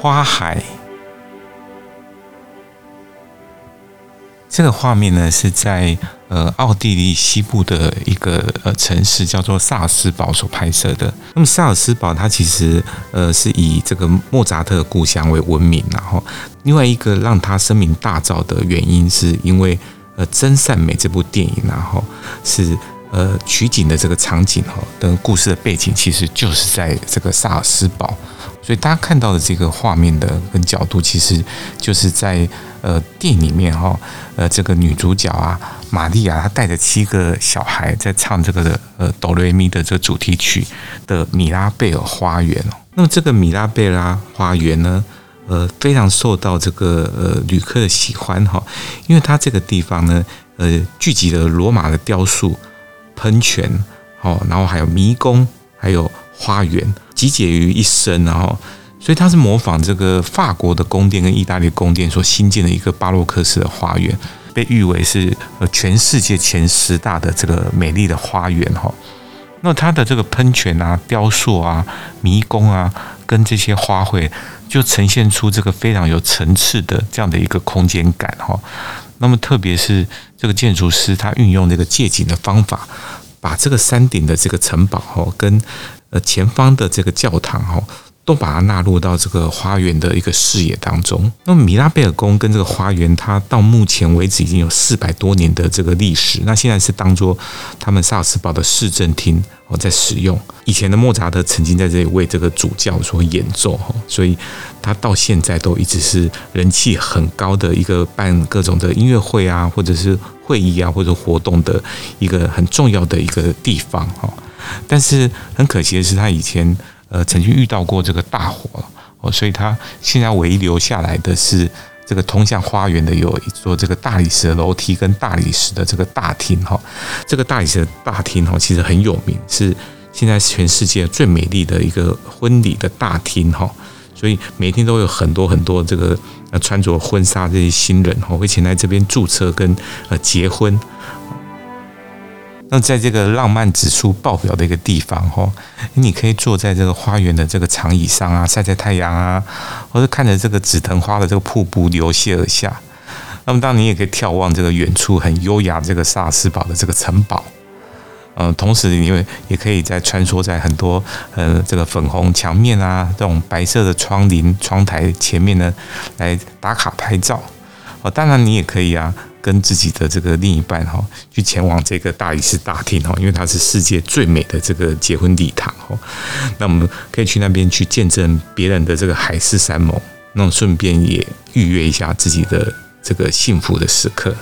花海，这个画面呢是在呃奥地利西部的一个呃城市叫做萨尔斯堡所拍摄的。那么萨尔斯堡它其实呃是以这个莫扎特故乡为闻名，然后另外一个让他声名大噪的原因是因为呃《真善美》这部电影，然后是呃取景的这个场景哈，的故事的背景其实就是在这个萨尔斯堡。所以大家看到的这个画面的跟角度，其实就是在呃电影里面哈，呃这个女主角啊玛利亚，她带着七个小孩在唱这个呃哆来咪的这个主题曲的米拉贝尔花园哦。那么这个米拉贝拉花园呢，呃非常受到这个呃旅客的喜欢哈，因为它这个地方呢，呃聚集了罗马的雕塑、喷泉，哦，然后还有迷宫，还有花园。集结于一身，然后，所以它是模仿这个法国的宫殿跟意大利宫殿所新建的一个巴洛克式的花园，被誉为是呃全世界前十大的这个美丽的花园哈。那它的这个喷泉啊、雕塑啊、迷宫啊，跟这些花卉，就呈现出这个非常有层次的这样的一个空间感哈。那么特别是这个建筑师他运用这个借景的方法，把这个山顶的这个城堡哦跟呃，前方的这个教堂哦，都把它纳入到这个花园的一个视野当中。那么米拉贝尔宫跟这个花园，它到目前为止已经有四百多年的这个历史。那现在是当做他们萨尔斯堡的市政厅哦在使用。以前的莫扎特曾经在这里为这个主教所演奏哈，所以他到现在都一直是人气很高的一个办各种的音乐会啊，或者是会议啊，或者活动的一个很重要的一个地方哈。但是很可惜的是，他以前呃曾经遇到过这个大火了哦，所以他现在唯一留下来的是这个通向花园的有一座这个大理石的楼梯跟大理石的这个大厅哈。这个大理石的大厅哈其实很有名，是现在全世界最美丽的一个婚礼的大厅哈。所以每天都有很多很多这个呃穿着婚纱这些新人哈会前来这边注册跟呃结婚。那在这个浪漫指数爆表的一个地方，哈，你可以坐在这个花园的这个长椅上啊，晒晒太阳啊，或者看着这个紫藤花的这个瀑布流泻而下。那么，当然你也可以眺望这个远处很优雅这个萨斯堡的这个城堡。嗯，同时你也也可以在穿梭在很多呃这个粉红墙面啊，这种白色的窗棂窗台前面呢，来打卡拍照。哦，当然你也可以啊。跟自己的这个另一半哈，去前往这个大理寺大厅哈，因为它是世界最美的这个结婚礼堂哈。那我们可以去那边去见证别人的这个海誓山盟，那顺便也预约一下自己的这个幸福的时刻。